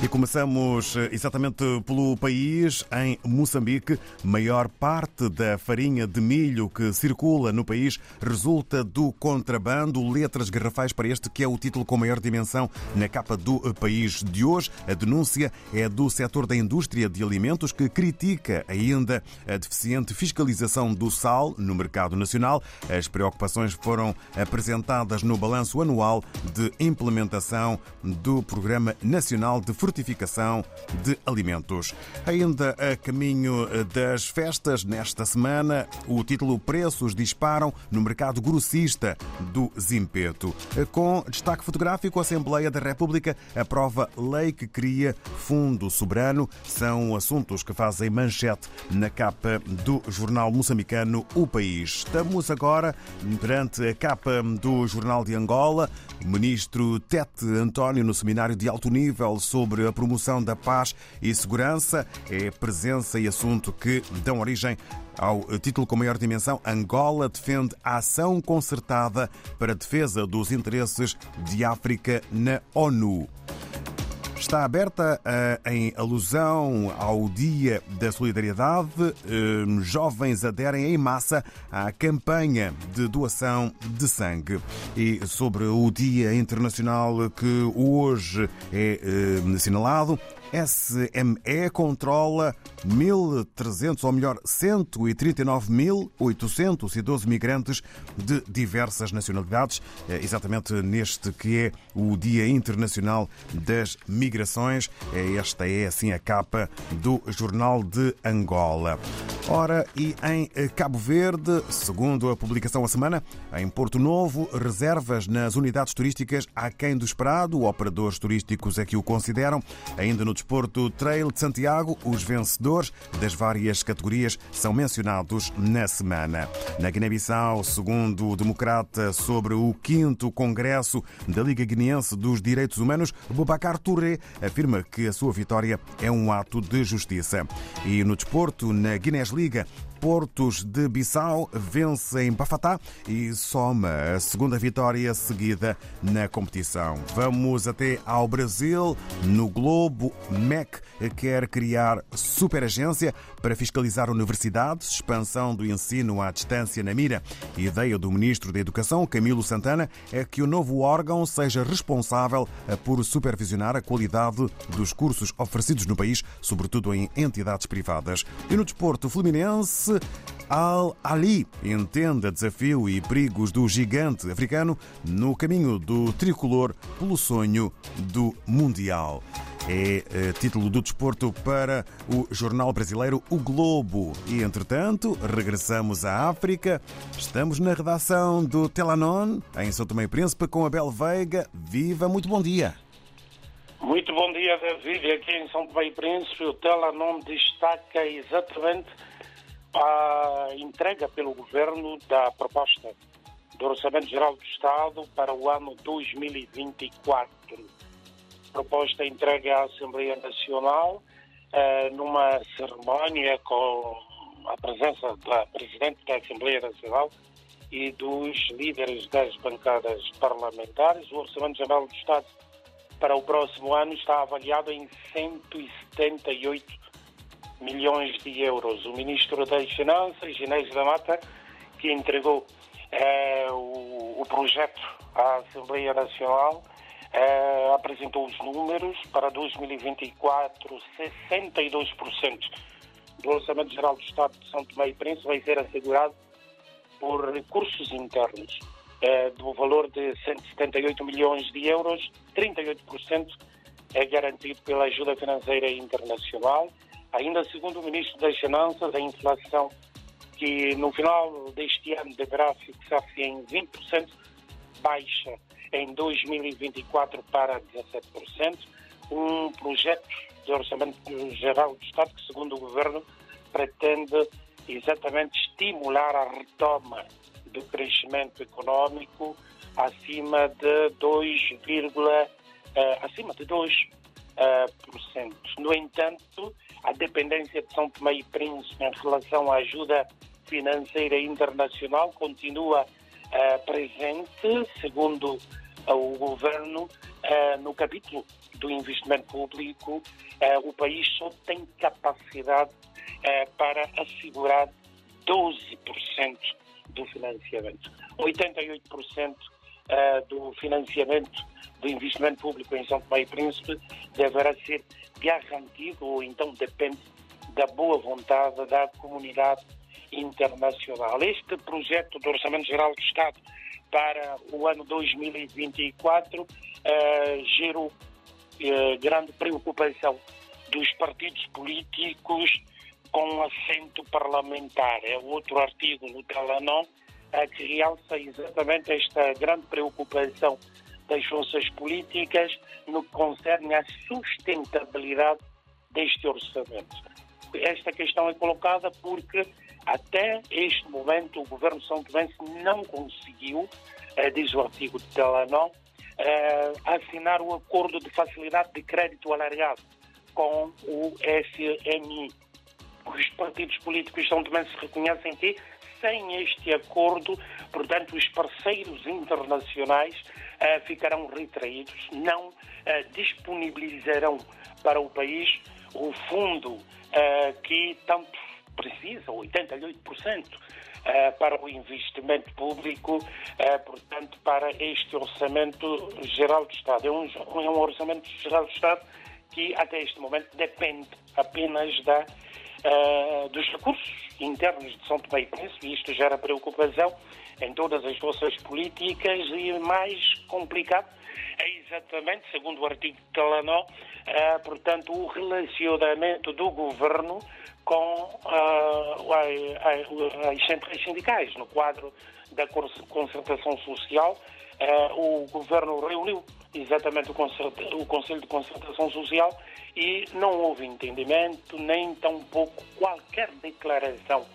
E começamos eh, exatamente pelo país. Em Moçambique, maior parte da farinha de milho que circula no país resulta do contrabando. Letras garrafais para este, que é o título com maior dimensão na capa do país de hoje. A denúncia é do setor da indústria de alimentos que critica ainda a deficiente fiscalização do sal no mercado nacional. As preocupações foram apresentadas no balanço anual de implementação do Programa Nacional de Fortificação de Alimentos. Ainda a caminho das festas, nesta semana, o título Preços disparam no mercado grossista do Zimpeto. Com destaque fotográfico, a Assembleia da República aprova lei que cria fundo soberano. São assuntos que fazem manchete na capa do jornal moçambicano O País. Estamos agora perante a capa do Jornal de Angola. O ministro Tete António, no seminário de alto nível sobre a promoção da paz e segurança, é presença e assunto que dão origem ao título com maior dimensão, Angola defende ação concertada para defesa dos interesses de África na ONU. Está aberta em alusão ao Dia da Solidariedade. Jovens aderem em massa à campanha de doação de sangue. E sobre o Dia Internacional que hoje é assinalado, SME controla 1.300, ou melhor, 139.812 migrantes de diversas nacionalidades, exatamente neste que é o Dia Internacional das Migrações. Esta é, assim, a capa do Jornal de Angola. Ora, e em Cabo Verde, segundo a publicação a semana, em Porto Novo, reservas nas unidades turísticas aquém do esperado. Operadores turísticos é que o consideram. Ainda no desporto Trail de Santiago, os vencedores das várias categorias são mencionados na semana. Na Guiné-Bissau, segundo o Democrata, sobre o 5 Congresso da Liga Guineense dos Direitos Humanos, Boubacar Touré afirma que a sua vitória é um ato de justiça. E no desporto, na Guinness Liga, Portos de Bissau vence em Bafatá e soma a segunda vitória seguida na competição. Vamos até ao Brasil. No Globo, MEC quer criar superagência para fiscalizar universidades, expansão do ensino à distância na mira. Ideia do Ministro da Educação, Camilo Santana, é que o novo órgão seja responsável por supervisionar a qualidade dos cursos oferecidos no país, sobretudo em entidades privadas. E no desporto fluminense, Al-Ali entende desafio e perigos do gigante africano no caminho do tricolor pelo sonho do Mundial. É título do desporto para o jornal brasileiro O Globo. E, entretanto, regressamos à África. Estamos na redação do Telanon, em São Tomé e Príncipe, com Abel Veiga. Viva, muito bom dia. Muito bom dia, David. Aqui em São Tomé e Príncipe, o Telanon destaca exatamente a entrega pelo governo da proposta do Orçamento Geral do Estado para o ano 2024. Proposta entregue à Assembleia Nacional eh, numa cerimónia com a presença da Presidente da Assembleia Nacional e dos líderes das bancadas parlamentares. O Orçamento Geral do Estado para o próximo ano está avaliado em 178 milhões de euros. O Ministro das Finanças, Ginés da Mata, que entregou eh, o, o, projeto à Assembleia Nacional, eh, apresentou os números para 2024, 62% do Orçamento Geral do Estado de São Tomé e Príncipe vai ser assegurado por recursos internos. Eh, do valor de 178 milhões de euros, 38% é garantido pela ajuda financeira internacional Ainda segundo o Ministro das Finanças, a inflação que no final deste ano deverá fixar-se em 20%, baixa em 2024 para 17%. Um projeto de orçamento geral do Estado que, segundo o Governo, pretende exatamente estimular a retoma do crescimento econômico acima de 2, uh, acima de 2%. Uh, no entanto, a dependência de São Tomé e Príncipe em relação à ajuda financeira internacional continua uh, presente, segundo uh, o governo, uh, no capítulo do investimento público, o país só tem capacidade para assegurar 12% do financiamento. 88% do financiamento do investimento público em São Tomé e Príncipe deverá ser garantido ou então depende da boa vontade da comunidade internacional. Este projeto do Orçamento Geral do Estado para o ano 2024 uh, gerou uh, grande preocupação dos partidos políticos com assento parlamentar. É outro artigo no Talanon uh, que realça exatamente esta grande preocupação das forças políticas no que concerne à sustentabilidade deste orçamento. Esta questão é colocada porque até este momento, o governo São Tomé não conseguiu, eh, diz o artigo de Telenor, eh, assinar o acordo de facilidade de crédito alargado com o FMI. Os partidos políticos São Tomé se reconhecem que, sem este acordo, portanto, os parceiros internacionais eh, ficarão retraídos, não eh, disponibilizarão para o país o fundo eh, que tanto precisa, 88%, uh, para o investimento público, uh, portanto, para este Orçamento Geral do Estado. É um, é um Orçamento Geral do Estado que, até este momento, depende apenas da, uh, dos recursos internos de São Tomé e Príncipe, e isto gera preocupação em todas as forças políticas e mais complicado é exatamente, segundo o artigo de Talanó, uh, portanto, o relacionamento do governo com uh, as centrais sindicais. No quadro da concertação social, uh, o governo reuniu exatamente o, o Conselho de Concertação Social e não houve entendimento, nem tampouco qualquer declaração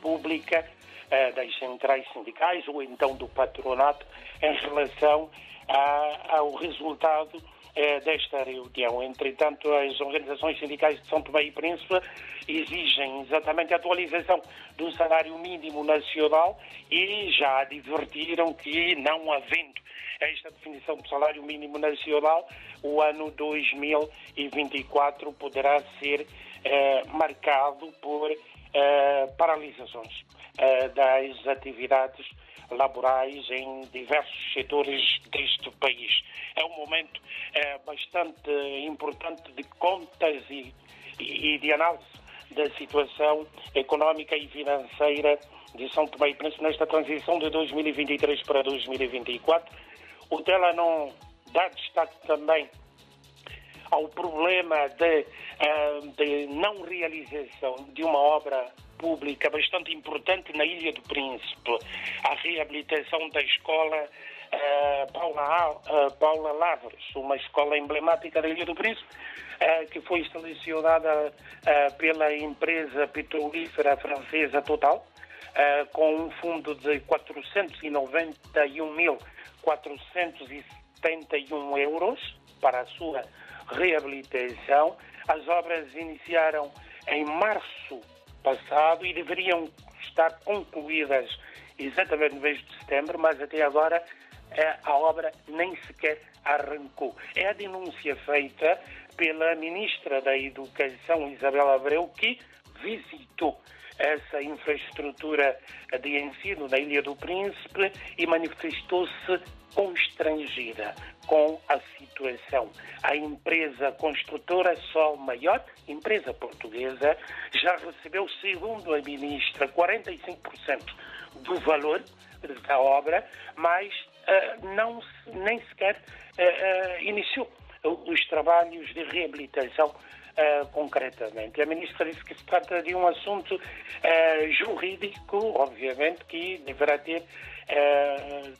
pública uh, das centrais sindicais ou então do patronato em relação a, ao resultado eh, desta reunião. Entretanto, as organizações sindicais de São Tomé e Príncipe exigem exatamente a atualização do salário mínimo nacional e já advertiram que, não havendo esta definição do salário mínimo nacional, o ano 2024 poderá ser eh, marcado por eh, paralisações eh, das atividades laborais em diversos setores deste país. É um momento é, bastante importante de contas e, e de análise da situação económica e financeira de São Tomé e Príncipe nesta transição de 2023 para 2024. O Tela não dá destaque também ao problema de, eh, de não realização de uma obra pública bastante importante na Ilha do Príncipe, a reabilitação da escola uh, Paula, uh, Paula Lavres, uma escola emblemática da Ilha do Príncipe, que foi selecionada pela empresa petrolífera francesa Total, com um fundo de 491.471 euros para a sua reabilitação. As obras iniciaram em março passado e deveriam estar concluídas exatamente no mês de setembro, mas até agora eh, a obra nem sequer arrancou. É a denúncia feita pela Ministra da Educação, Isabel Abreu, que visitou essa infraestrutura de ensino na Ilha do Príncipe e manifestou-se constrangida com a situação. A empresa construtora Sol Maior, empresa portuguesa, já recebeu, segundo a ministra, 45% do valor da obra, mas uh, não, nem sequer uh, uh, iniciou os trabalhos de reabilitação concretamente. A ministra disse que se trata de um assunto jurídico, obviamente, que deverá ter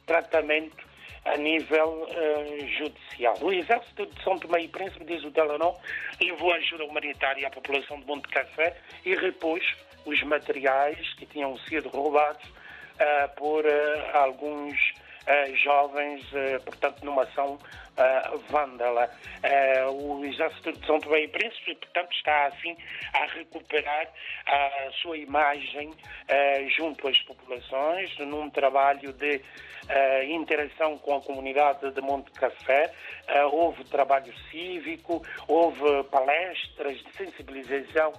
tratamento a nível uh, judicial. O Exército de São Tomé e Príncipe, diz o Telenor, levou ajuda humanitária à população de Monte Café e repôs os materiais que tinham sido roubados uh, por uh, alguns jovens, portanto, numa ação vândala. o Exército de São Tomé e Príncipe, portanto, está assim a recuperar a sua imagem junto às populações, num trabalho de interação com a comunidade de Monte Café. houve trabalho cívico, houve palestras de sensibilização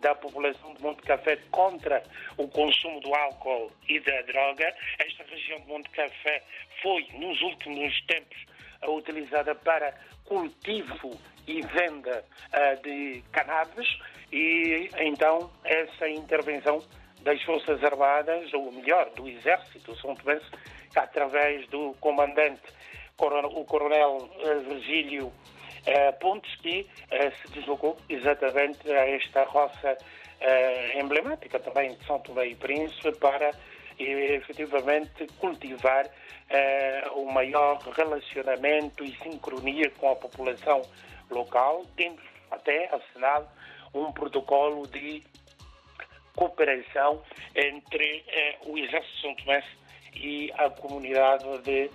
da população de Monte Café contra o consumo do álcool e da droga. Esta região de Monte Café foi, nos últimos tempos, utilizada para cultivo e venda uh, de cannabis e então essa intervenção das Forças Armadas, ou melhor, do Exército São Tomé, através do comandante, o coronel uh, Virgílio uh, Pontes, que se deslocou exatamente a esta roça emblemática também de São Tomé e Príncipe para efetivamente cultivar o maior relacionamento e sincronia com a população local, tendo até assinado um protocolo de cooperação entre o Exército São Tomé e a comunidade de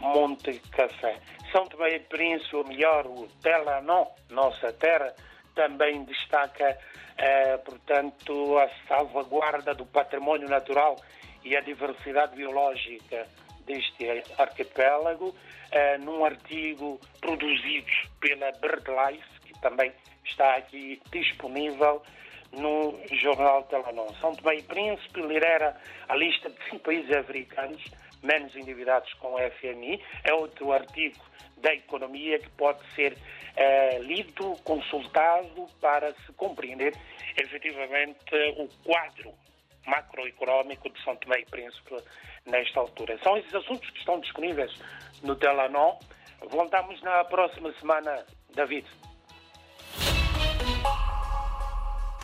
Monte Café. São Tomé e Príncipe, ou melhor, o Telanó, nossa terra, também destaca, eh, portanto, a salvaguarda do património natural e a diversidade biológica deste arquipélago, eh, num artigo produzido pela BirdLife, que também está aqui disponível no jornal Telanó. São Tomé e Príncipe lidera a lista de cinco países africanos menos endividados com o FMI. É outro artigo da economia que pode ser eh, lido, consultado para se compreender efetivamente o quadro macroeconómico de São Tomé e Príncipe nesta altura. São esses assuntos que estão disponíveis no Telanó. Voltamos na próxima semana, David.